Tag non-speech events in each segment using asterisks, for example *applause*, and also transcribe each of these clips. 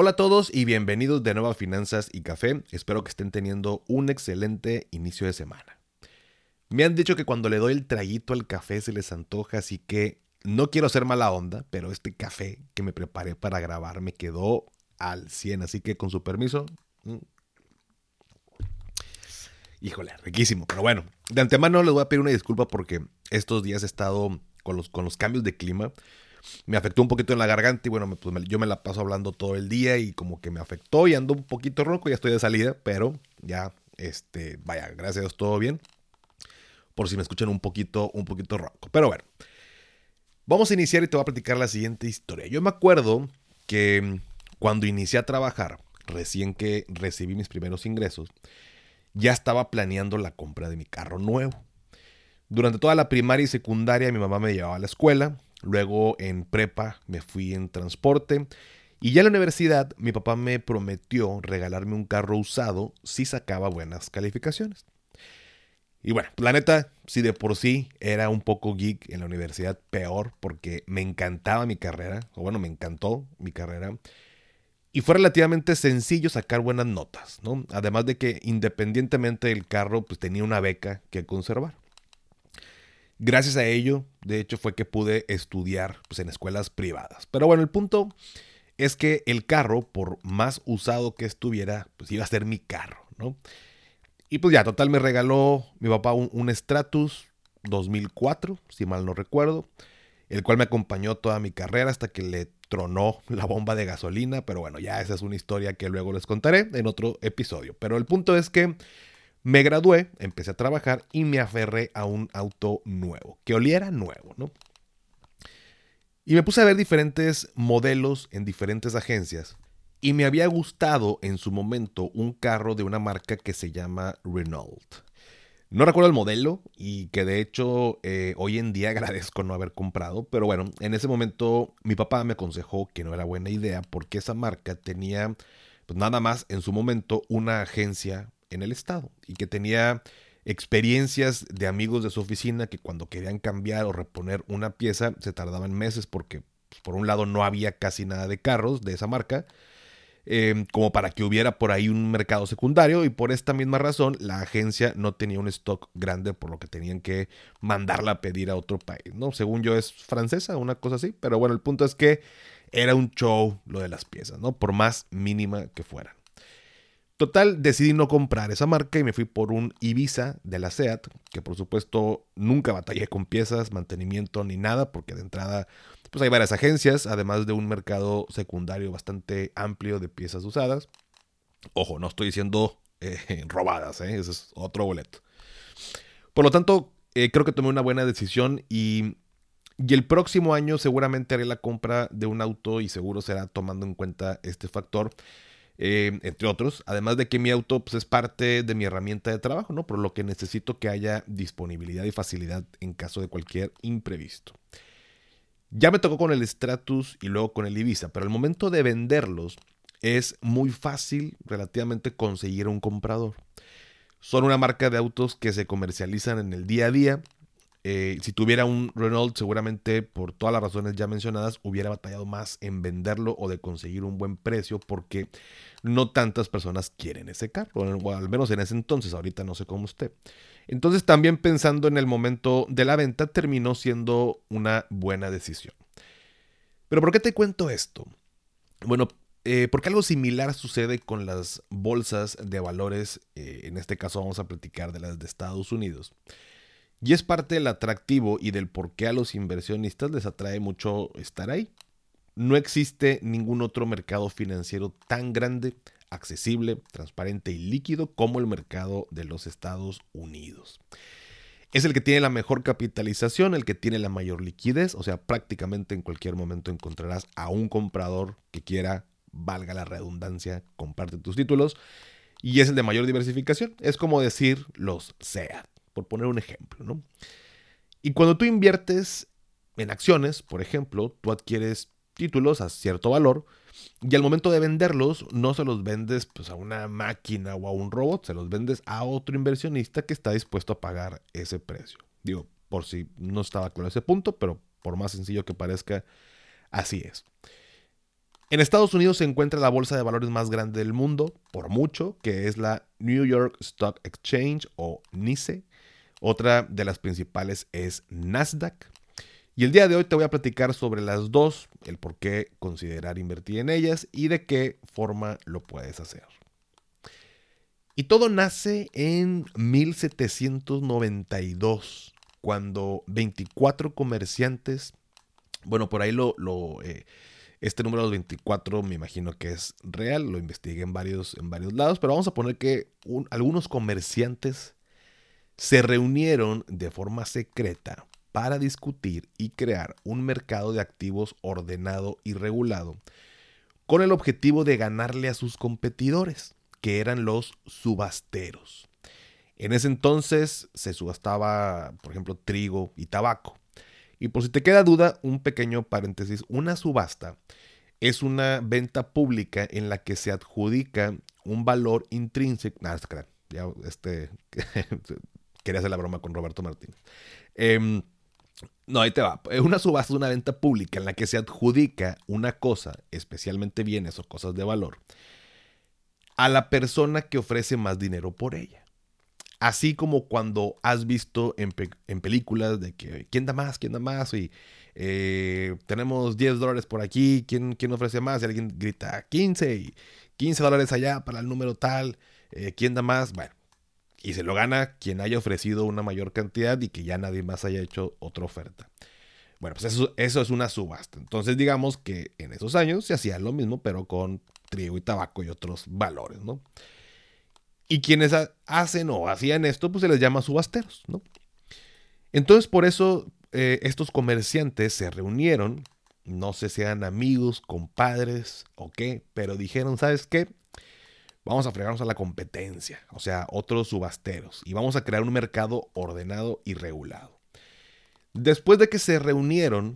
Hola a todos y bienvenidos de nuevo a Finanzas y Café. Espero que estén teniendo un excelente inicio de semana. Me han dicho que cuando le doy el traguito al café se les antoja, así que no quiero ser mala onda, pero este café que me preparé para grabar me quedó al 100, así que con su permiso... Mm. Híjole, riquísimo. Pero bueno, de antemano les voy a pedir una disculpa porque estos días he estado con los, con los cambios de clima me afectó un poquito en la garganta y bueno, pues yo me la paso hablando todo el día y como que me afectó y ando un poquito ronco, ya estoy de salida, pero ya, este, vaya, gracias a Dios, todo bien. Por si me escuchan un poquito, un poquito ronco. Pero bueno, vamos a iniciar y te voy a platicar la siguiente historia. Yo me acuerdo que cuando inicié a trabajar, recién que recibí mis primeros ingresos, ya estaba planeando la compra de mi carro nuevo. Durante toda la primaria y secundaria mi mamá me llevaba a la escuela, Luego en prepa me fui en transporte. Y ya en la universidad mi papá me prometió regalarme un carro usado si sacaba buenas calificaciones. Y bueno, la neta, si de por sí era un poco geek en la universidad, peor porque me encantaba mi carrera, o bueno, me encantó mi carrera. Y fue relativamente sencillo sacar buenas notas, ¿no? Además de que independientemente del carro, pues tenía una beca que conservar. Gracias a ello, de hecho, fue que pude estudiar pues, en escuelas privadas. Pero bueno, el punto es que el carro, por más usado que estuviera, pues iba a ser mi carro, ¿no? Y pues ya, total, me regaló mi papá un, Stratus 2004, si mal no recuerdo, el cual me acompañó toda mi carrera hasta que le tronó *laughs* la bomba de gasolina, pero bueno, ya esa es una historia que luego les contaré en otro episodio. Pero el punto es que me gradué, empecé a trabajar y me aferré a un auto nuevo, que oliera nuevo, ¿no? Y me puse a ver diferentes modelos en diferentes agencias. Y me había gustado en su momento un carro de una marca que se llama Renault. No recuerdo el modelo y que de hecho eh, hoy en día *laughs* agradezco no haber comprado, pero bueno, en ese momento mi papá me aconsejó que no era buena idea porque esa marca tenía pues nada más en su momento una agencia en el estado y que tenía experiencias de amigos de su oficina que cuando querían cambiar o reponer una pieza se tardaban meses porque pues, por un lado no había casi nada de carros de esa marca, em, como para que hubiera por ahí un mercado secundario y por esta misma razón la agencia no tenía un stock grande por lo que tenían que mandarla a pedir a otro país, ¿no? Según yo es francesa, una cosa así, pero bueno, el punto es que era un show lo de las piezas, ¿no? Por más mínima que fueran. Total, decidí no comprar esa marca y me fui por un Ibiza de la SEAT, que por supuesto nunca batallé con piezas, mantenimiento ni nada, porque de entrada pues hay varias agencias, además de un mercado secundario bastante amplio de piezas usadas. Ojo, no estoy diciendo eh, *laughs* robadas, ¿eh? ese es otro boleto. Por lo tanto, eh, creo que tomé una buena decisión y, y el próximo año seguramente haré la compra de un auto y seguro será tomando en cuenta este factor eh, entre otros, además de que mi auto pues, es parte de mi herramienta de trabajo, ¿no? Por lo que necesito que haya disponibilidad y facilidad en caso de cualquier imprevisto. Ya me tocó con el Stratus y luego con el Ibiza, pero al momento de venderlos es muy fácil relativamente conseguir un comprador. Son una marca de autos que se comercializan en el día a día eh, si tuviera un Renault, seguramente por todas las razones ya mencionadas, hubiera batallado más en venderlo o de conseguir un buen precio porque no tantas personas quieren ese carro, al menos en ese entonces, ahorita no sé cómo usted. Entonces también pensando en el momento de la venta, terminó siendo una buena decisión. Pero ¿por qué te cuento esto? Bueno, eh, porque algo similar sucede con las bolsas de valores, eh, en este caso vamos a platicar de las de Estados Unidos. Y es parte del atractivo y del por qué a los inversionistas les atrae mucho estar ahí. No existe ningún otro mercado financiero tan grande, accesible, transparente y líquido como el mercado de los Estados Unidos. Es el que tiene la mejor capitalización, el que tiene la mayor liquidez, o sea, prácticamente en cualquier momento encontrarás a un comprador que quiera, valga la redundancia, comparte tus títulos. y es el de mayor diversificación. Es como decir los SEAT, por poner un ejemplo, ¿no? Y cuando tú inviertes en acciones, por ejemplo, tú adquieres títulos a cierto valor y al momento de venderlos no se los vendes pues, a una máquina o a un robot, se los vendes a otro inversionista que está dispuesto a pagar ese precio. Digo, por si no estaba claro ese punto, pero por más sencillo que parezca, así es. En Estados Unidos se encuentra la bolsa de valores más grande del mundo, por mucho, que es la New York Stock Exchange o NICE. Otra de las principales es Nasdaq. Y el día de hoy te voy a platicar sobre las dos, el por qué considerar invertir en ellas y de qué forma lo puedes hacer. Y todo nace en 1792, cuando 24 comerciantes, bueno, por ahí lo, eh, este número de 24 me imagino que es real, lo investigué en varios, en varios lados, pero vamos a poner que algunos comerciantes se reunieron de forma secreta para discutir y crear un mercado de activos ordenado y regulado, con el objetivo de ganarle a sus competidores, que eran los subasteros. En ese entonces se subastaba, por ejemplo, trigo y tabaco. Y por si te queda duda, un pequeño paréntesis, una subasta es una venta pública en la que se adjudica un valor intrínseco. Ya este, *laughs* quería hacer la broma con Roberto Martínez. Em, no, ahí te va. Una subasta es una venta pública en la que se adjudica una cosa, especialmente bienes o cosas de valor, a la persona que ofrece más dinero por ella. Así como cuando has visto en, películas de que quién da más, quién da más, y eh, tenemos 10 dólares por aquí, ¿quién, ¿quién, ofrece más? Y alguien grita 15 y 15 dólares allá para el número tal, eh, ¿quién da más? Bueno, y se lo gana quien haya ofrecido una mayor cantidad y que ya nadie más haya hecho otra oferta. Bueno, pues eso, eso es una subasta. Entonces digamos que en esos años se hacía lo mismo, pero con trigo y tabaco y otros valores, ¿no? Y quienes hacen o hacían esto, pues se les llama subasteros, ¿no? Entonces por eso eh, estos comerciantes se reunieron, no sé si eran amigos, compadres o qué, pero dijeron, ¿sabes qué? Vamos a fregarnos a la competencia, o sea, otros subasteros, y vamos a crear un mercado ordenado y regulado. Después de que se reunieron,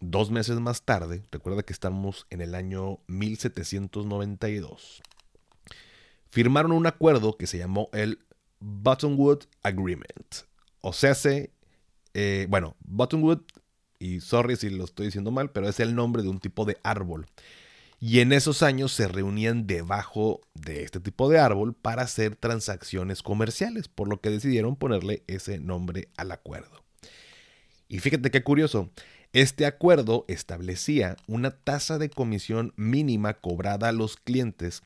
dos meses más tarde, recuerda que estamos en el año 1792, firmaron un acuerdo que se llamó el Buttonwood Agreement. O sea, se, eh, bueno, Buttonwood, y sorry si lo estoy diciendo mal, pero es el nombre de un tipo de árbol y en esos años se reunían debajo de este tipo de árbol para hacer transacciones comerciales, por lo que decidieron ponerle ese nombre al acuerdo. Y fíjate qué curioso, este acuerdo establecía una tasa de comisión mínima cobrada a los clientes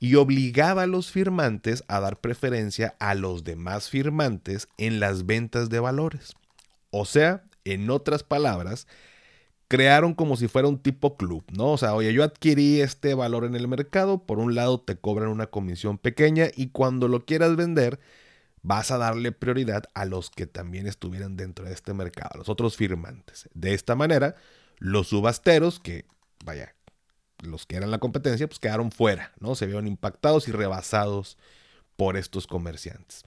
y obligaba a los firmantes a dar preferencia a los demás firmantes en las ventas de valores. O sea, en otras palabras, crearon como si fuera un tipo club, ¿no? O sea, oye, yo adquirí este valor en el mercado, por un lado te cobran una comisión pequeña y cuando lo quieras vender, vas a darle prioridad a los que también estuvieran dentro de este mercado, a los otros firmantes. De esta manera, los subasteros, que vaya, los que eran la competencia, pues quedaron fuera, ¿no? Se vieron impactados y rebasados por estos comerciantes.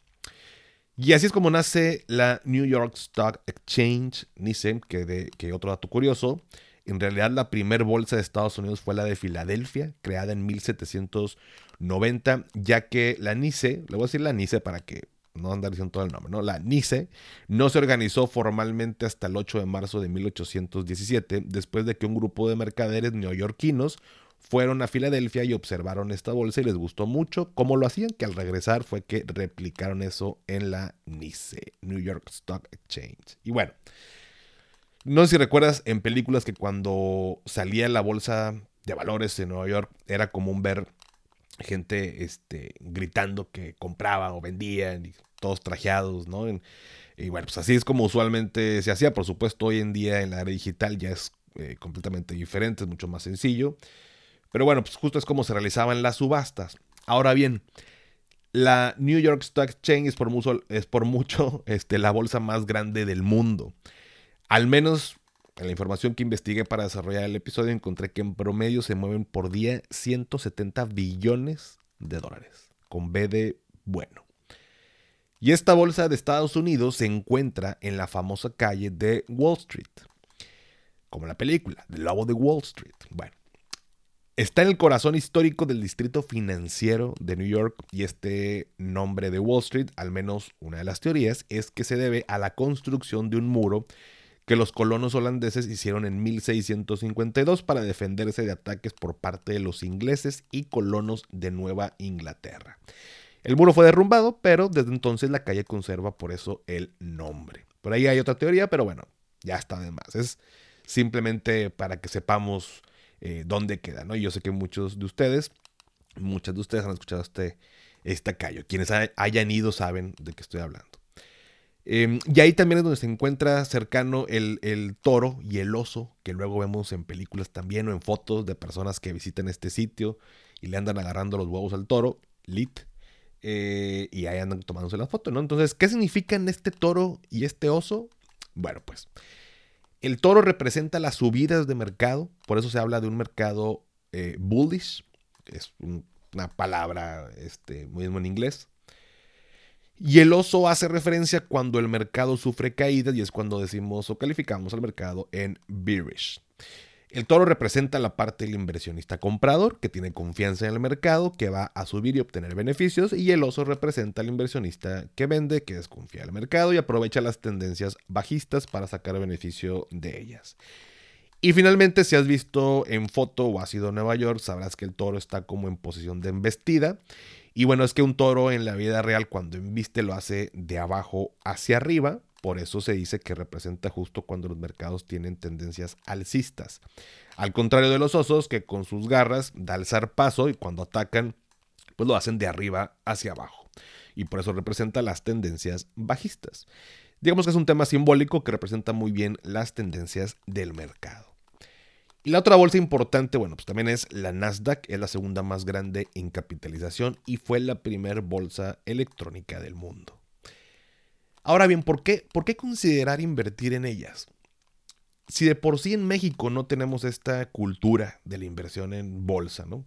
Y así es como nace la New York Stock Exchange, NICE, que, de, que otro dato curioso, en realidad la primer bolsa de Estados Unidos fue la de Filadelfia, creada en 1790, ya que la NICE, le voy a decir la NICE para que no andar diciendo todo el nombre, ¿no? La NICE no se organizó formalmente hasta el 8 de marzo de 1817, después de que un grupo de mercaderes neoyorquinos fueron a Filadelfia y observaron esta bolsa y les gustó mucho cómo lo hacían, que al regresar fue que replicaron eso en la NICE, New York Stock Exchange. Y bueno, no sé si recuerdas en películas que cuando salía la bolsa de valores en Nueva York era común ver gente este, gritando que compraban o vendían, y todos trajeados, ¿no? y bueno, pues así es como usualmente se hacía. Por supuesto, hoy en día en la era digital ya es eh, completamente diferente, es mucho más sencillo. Pero bueno, pues justo es como se realizaban las subastas. Ahora bien, la New York Stock Exchange es por mucho, es *laughs* este, la bolsa más grande del mundo. Al menos en la información que investigué para desarrollar el episodio encontré que en promedio se mueven por día 170 billones de dólares. con B de bueno. Y esta bolsa de Estados Unidos se encuentra en la famosa calle de Wall Street, como la película, del lobo de Wall Street. Bueno, está en el corazón histórico del distrito financiero de New York y este nombre de Wall Street, al menos una de las teorías, es que se debe a la construcción de un muro que los colonos holandeses hicieron en 1652 para defenderse de ataques por parte de los ingleses y colonos de Nueva Inglaterra. El muro fue derrumbado, pero desde entonces la calle conserva por eso el nombre. Por ahí hay otra teoría, pero bueno, ya está de más. Es simplemente para que sepamos eh, dónde queda, ¿no? yo sé que muchos de ustedes, muchas de ustedes han escuchado este, esta calle. Quienes hayan ido saben de qué estoy hablando. Em, y ahí también es donde se encuentra cercano el, el, toro y el oso, que luego vemos en películas también o en fotos de personas que visitan este sitio y le andan agarrando los huevos al toro, lit. Eh, y ahí andan tomándose la foto, ¿no? Entonces, ¿qué significan este toro y este oso? Bueno, pues el toro representa las subidas de mercado, por eso se habla de un mercado eh, bullish, es una palabra este, mismo en inglés. Y el oso hace referencia cuando el mercado sufre caídas y es cuando decimos o calificamos al mercado en bearish. El toro representa la parte del inversionista comprador, que tiene confianza en el mercado, que va a subir y obtener beneficios, y el oso representa al inversionista que vende, que desconfía del mercado y aprovecha las tendencias bajistas para sacar beneficio de ellas. Y finalmente, si has visto en foto o has ido a Nueva York, sabrás que el toro está como en posición de embestida. Y bueno, es que un toro en la vida real cuando embiste lo hace de abajo hacia arriba, por eso se dice que representa justo cuando los mercados tienen tendencias alcistas. Al contrario de los osos, que con sus garras da alzar paso y cuando atacan, pues lo hacen de arriba hacia abajo. Y por eso representa las tendencias bajistas. Digamos que es un tema simbólico que representa muy bien las tendencias del mercado. Y la otra bolsa importante, bueno, pues también es la Nasdaq, es la segunda más grande en capitalización y fue la primera bolsa electrónica del mundo. Ahora bien, ¿por qué, ¿por qué considerar invertir en ellas? Si de por sí en México no tenemos esta cultura de la inversión en bolsa, ¿no?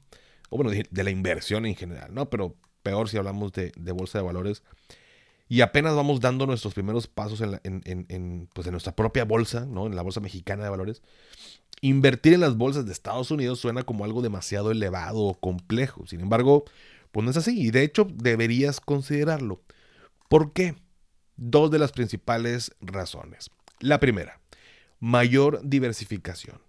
O bueno, de la inversión en general, ¿no? Pero peor si hablamos de, bolsa de valores. Y apenas vamos dando nuestros primeros pasos en, pues en nuestra propia bolsa, ¿no? En la bolsa mexicana de valores. Invertir en las bolsas de Estados Unidos suena como algo demasiado elevado o complejo. Sin embargo, pues no es así. Y de hecho, deberías considerarlo. ¿Por qué? Dos de las principales razones. La primera, mayor diversificación.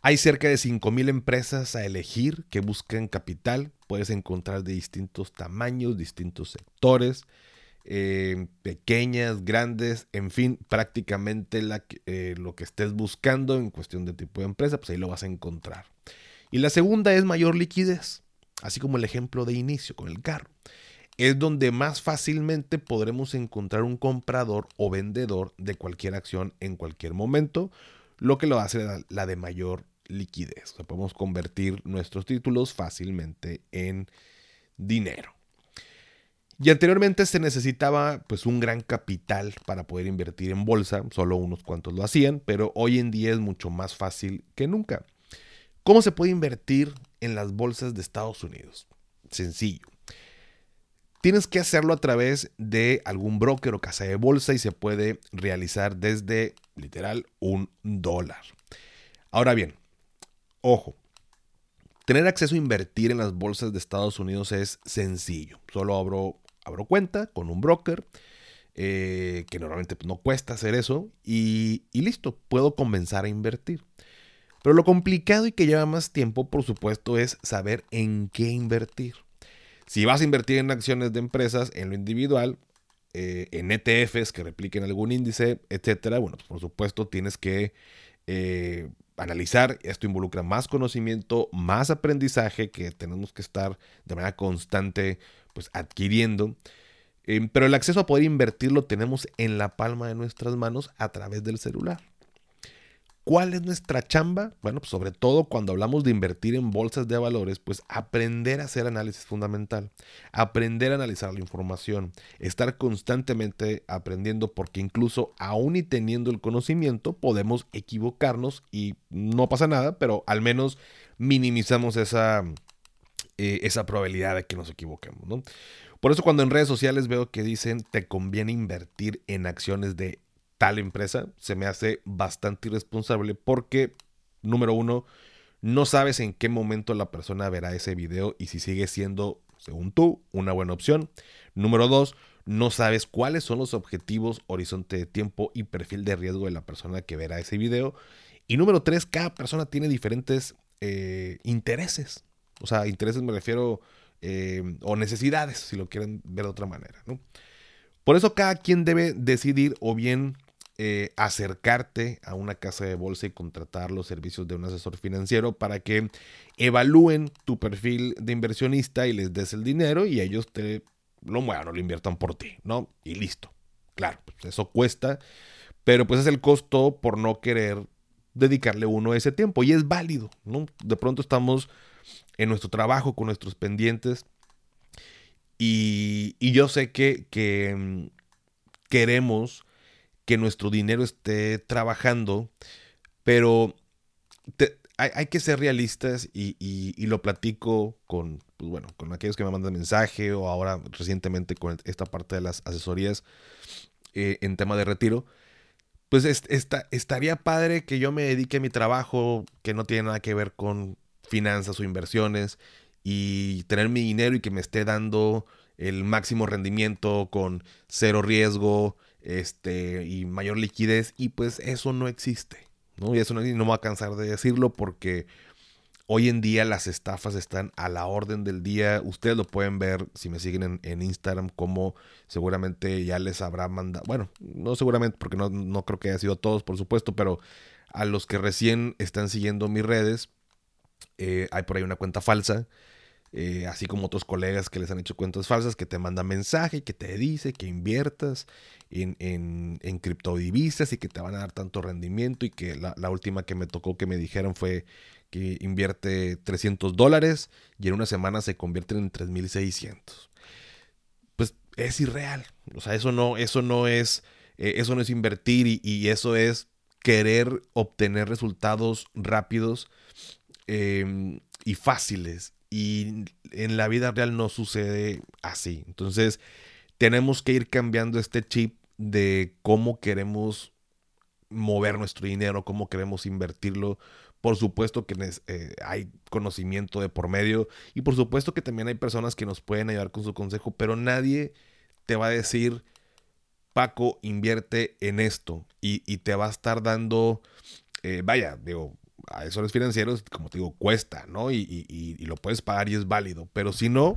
Hay cerca de 5.000 empresas a elegir que buscan capital. Puedes encontrar de distintos tamaños, distintos sectores, eh, pequeñas, grandes, en fin, prácticamente eh, lo que estés buscando en cuestión de tipo de empresa, pues ahí lo vas a encontrar. Y la segunda es mayor liquidez, así como el ejemplo de inicio con el carro es donde más fácilmente podremos encontrar un comprador o vendedor de cualquier acción en cualquier momento, lo que lo hace la, de mayor liquidez. podemos convertir nuestros títulos fácilmente en dinero. Y anteriormente se necesitaba pues un gran capital para poder invertir en bolsa, solo unos cuantos lo hacían, pero hoy en día es mucho más fácil que nunca. ¿Cómo se puede invertir en las bolsas de Estados Unidos? Sencillo Tienes que hacerlo a través de algún broker o casa de bolsa y se puede realizar desde literal un dólar. Ahora bien, ojo, tener acceso a invertir en las bolsas de Estados Unidos es sencillo. Solo abro, abro cuenta con un broker, eh, que normalmente no cuesta hacer eso, y, y listo, puedo comenzar a invertir. Pero lo complicado y que lleva más tiempo, por supuesto, es saber en qué invertir. Si vas a invertir en acciones de empresas en lo individual, eh, en ETFs que repliquen algún índice, etcétera, bueno, pues por supuesto tienes que eh, analizar. Esto involucra más conocimiento, más aprendizaje que tenemos que estar de manera constante pues adquiriendo. Eh, pero el acceso a poder invertir lo tenemos en la palma de nuestras manos a través del celular. ¿Cuál es nuestra chamba? Bueno, pues sobre todo cuando hablamos de invertir en bolsas de valores, pues aprender a hacer análisis fundamental, aprender a analizar la información, estar constantemente aprendiendo porque incluso aún y teniendo el conocimiento podemos equivocarnos y no pasa nada, pero al menos minimizamos esa, eh, esa probabilidad de que nos equivoquemos, ¿no? Por eso cuando en redes sociales veo que dicen te conviene invertir en acciones de tal empresa, se me hace bastante irresponsable porque, número uno, no sabes en qué momento la persona verá ese video y si sigue siendo, según tú, una buena opción. Número dos, no sabes cuáles son los objetivos, horizonte de tiempo y perfil de riesgo de la persona que verá ese video. Y número tres, cada persona tiene diferentes eh, intereses. O sea, intereses me refiero, eh, o necesidades, si lo quieren ver de otra manera. ¿no? Por eso cada quien debe decidir o bien eh, acercarte a una casa de bolsa y contratar los servicios de un asesor financiero para que evalúen tu perfil de inversionista y les des el dinero y ellos te lo muevan o lo inviertan por ti, ¿no? Y listo. Claro, pues eso cuesta, pero pues es el costo por no querer dedicarle uno ese tiempo y es válido, ¿no? De pronto estamos en nuestro trabajo con nuestros pendientes y, yo sé que, que mm, queremos que nuestro dinero esté trabajando, pero hay, que ser realistas y, lo platico con, pues bueno, con aquellos que me mandan mensaje o ahora recientemente con esta parte de las asesorías eh, en tema de retiro. Pues estaría padre que yo me dedique a mi trabajo que no tiene nada que ver con finanzas o inversiones y tener mi dinero y que me esté dando el máximo rendimiento con cero riesgo, este, y mayor liquidez, y pues eso no existe, ¿no? Y eso no, no me voy a cansar de decirlo porque hoy en día las estafas están a la orden del día. Ustedes lo pueden ver si me siguen en, Instagram, como seguramente ya les habrá mandado, bueno, no seguramente porque no, no creo que haya sido todos, por supuesto, pero a los que recién están siguiendo mis redes, eh, hay por ahí una cuenta falsa eh, así como otros colegas que les han hecho cuentas falsas, que te mandan mensaje que te dice que inviertas en, en, criptodivisas y que te van a dar tanto rendimiento y que la, última que me tocó que me dijeron fue que invierte 300 dólares y en una semana se convierten en 3600. Pues es irreal. O sea, eso no, eso no es, eh, eso no es invertir y, eso es querer obtener resultados rápidos em, y fáciles y en la vida real no sucede así. Entonces, tenemos que ir cambiando este chip de cómo queremos mover nuestro dinero, cómo queremos invertirlo. Por supuesto que eh, hay conocimiento de por medio y por supuesto que también hay personas que nos pueden ayudar con su consejo, pero nadie te va a decir, Paco, invierte en esto y, te va a estar dando, eh, vaya, digo, asesores financieros, como te digo, cuesta, ¿no? Y, lo puedes pagar y es válido. Pero si no,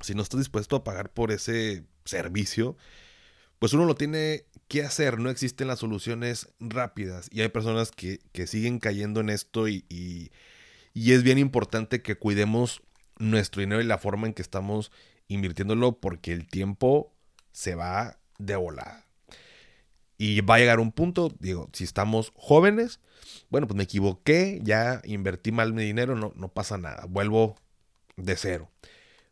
si no estás dispuesto a pagar por ese servicio, pues uno lo tiene que hacer. No existen las soluciones rápidas. Y hay personas que, siguen cayendo en esto y, y, es bien importante que cuidemos nuestro dinero y la forma en que estamos invirtiéndolo porque el tiempo se va de volada. Y va a llegar un punto, digo, si estamos jóvenes, bueno, pues me equivoqué, ya invertí mal mi dinero, no, no pasa nada, vuelvo de cero.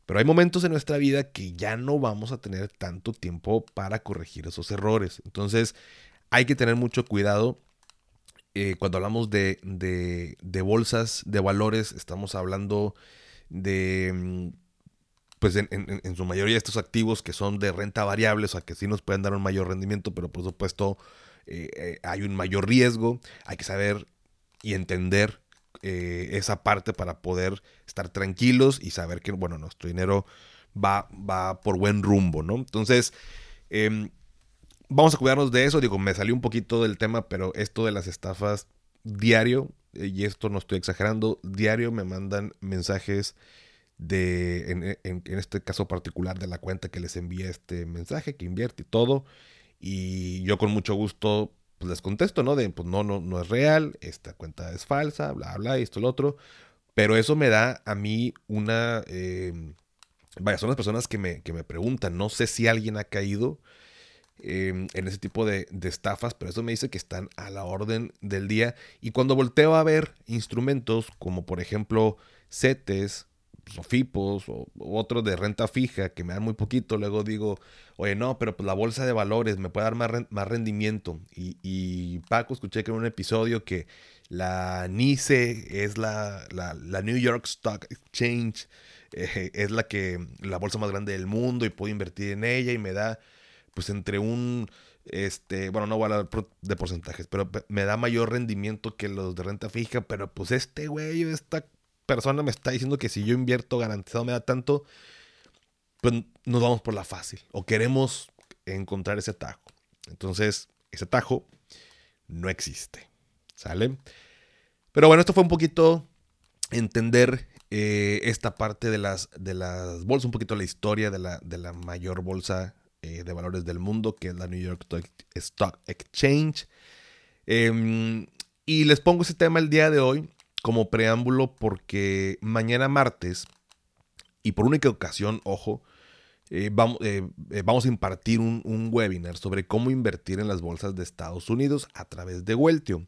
Pero hay momentos en nuestra vida que ya no vamos a tener tanto tiempo para corregir esos errores. Entonces hay que tener mucho cuidado. Eh, cuando hablamos de, de, de, bolsas de valores, estamos hablando de mm, pues en, su mayoría estos activos que son de renta variable, o sea que sí nos pueden dar un mayor rendimiento, pero por supuesto eh, eh, hay un mayor riesgo, hay que saber y entender eh, esa parte para poder estar tranquilos y saber que, bueno, nuestro dinero va, va por buen rumbo, ¿no? Entonces, em, vamos a cuidarnos de eso, digo, me salió un poquito del tema, pero esto de las estafas diario, y esto no estoy exagerando, diario me mandan mensajes de, en, este caso particular, de la cuenta que les envía este mensaje, que invierte y todo. Y yo con mucho gusto pues, les contesto, ¿no? De, pues no, no, no es real, esta cuenta es falsa, bla, bla, esto, lo otro. Pero eso me da a mí una... Eh, vaya, son las personas que me, que me preguntan, no sé si alguien ha caído em, en ese tipo de, de, estafas, pero eso me dice que están a la orden del día. Y cuando volteo a ver instrumentos como por ejemplo CETES, o FIPOS o, otros de renta fija que me dan muy poquito, luego digo, oye, no, pero pues la bolsa de valores me puede dar más, más rendimiento. Y, Paco, escuché que en un episodio que la NICE es la, la, New York Stock Exchange, eh, es la que la bolsa más grande del mundo y puedo invertir en ella y me da pues entre un este, bueno, no voy a hablar de porcentajes, pero me da mayor rendimiento que los de renta fija, pero pues este güey, esta persona me está diciendo que si yo invierto garantizado me da tanto, pues nos vamos por la fácil o queremos encontrar ese atajo. Entonces, ese atajo no existe. ¿Sale? Pero bueno, esto fue un poquito entender eh, esta parte de las, de las bolsas, un poquito la historia de la, de la mayor bolsa eh, de valores del mundo, que es la New York Stock Exchange. Em, y les pongo ese tema el día de hoy como preámbulo porque mañana martes, y por única ocasión, ojo, eh, vamos, vamos, a impartir un, webinar sobre cómo invertir en las bolsas de Estados Unidos a través de Weltio.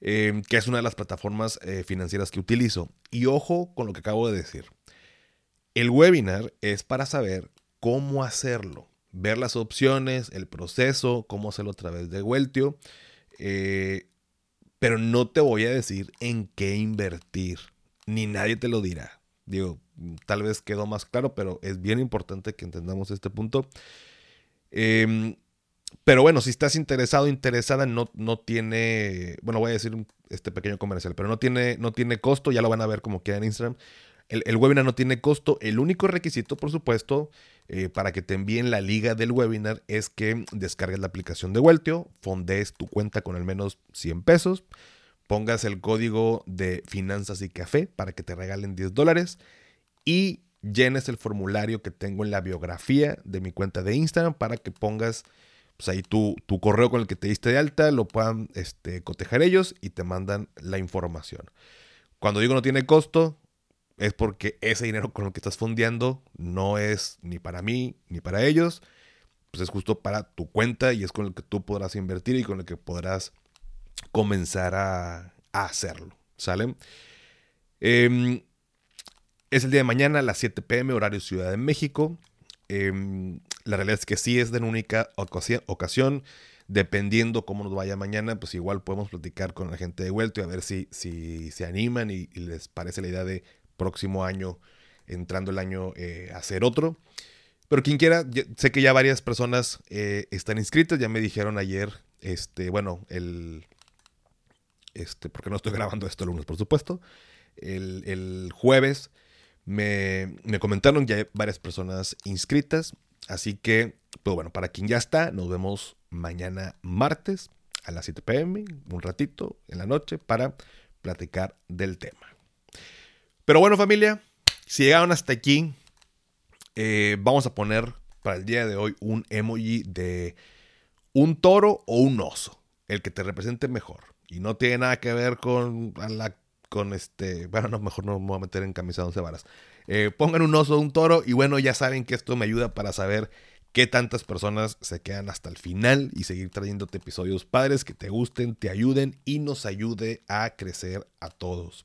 Em, que es una de las plataformas eh, financieras que utilizo. Y ojo con lo que acabo de decir. El webinar es para saber cómo hacerlo, ver las opciones, el proceso, cómo hacerlo a través de Weltio. Eh, pero no te voy a decir en qué invertir, ni nadie te lo dirá. Digo, tal vez quedó más claro, pero es bien importante que entendamos este punto. Eh, pero bueno, si estás interesado, interesada, no, no tiene, bueno, voy a decir este pequeño comercial, pero no tiene, no tiene costo, ya lo van a ver como queda en Instagram. El, webinar no tiene costo. El único requisito, por supuesto, eh, para que te envíen la liga del webinar es que descargues la aplicación de Weltio, fondees tu cuenta con al menos 100 pesos, pongas el código de finanzas y café para que te regalen 10 dólares y llenes el formulario que tengo en la biografía de mi cuenta de Instagram para que pongas pues ahí tu, tu, correo con el que te diste de alta lo puedan este, cotejar ellos y te mandan la información. Cuando digo no tiene costo, es porque ese dinero con el que estás fondeando no es ni para mí ni para ellos, pues es justo para tu cuenta y es con el que tú podrás invertir y con el que podrás comenzar a, hacerlo. ¿Sale? Em, es el día de mañana a las 7 pm, horario Ciudad de México. Em, la realidad es que sí es de una única ocasión. Dependiendo cómo nos vaya mañana, pues igual podemos platicar con la gente de vuelta y a ver si, si se animan y, les parece la idea de próximo año, entrando el año, eh, hacer otro. Pero quien quiera, sé que ya varias personas eh, están inscritas, ya me dijeron ayer, este, bueno, el, este, porque no estoy grabando esto el lunes, por supuesto, el, el jueves me, comentaron que hay varias personas inscritas. Así que, pues bueno, para quien ya está, nos vemos mañana martes a las 7 pm, un ratito en la noche, para platicar del tema. Pero bueno, familia, si llegaron hasta aquí, eh, vamos a poner para el día de hoy un emoji de un toro o un oso, el que te represente mejor. Y no tiene nada que ver con la con este, bueno, no, mejor no me voy a meter en camisa de once varas. Eh, pongan un oso, un toro y bueno, ya saben que esto me ayuda para saber qué tantas personas se quedan hasta el final y seguir trayéndote episodios padres que te gusten, te ayuden y nos ayude a crecer a todos.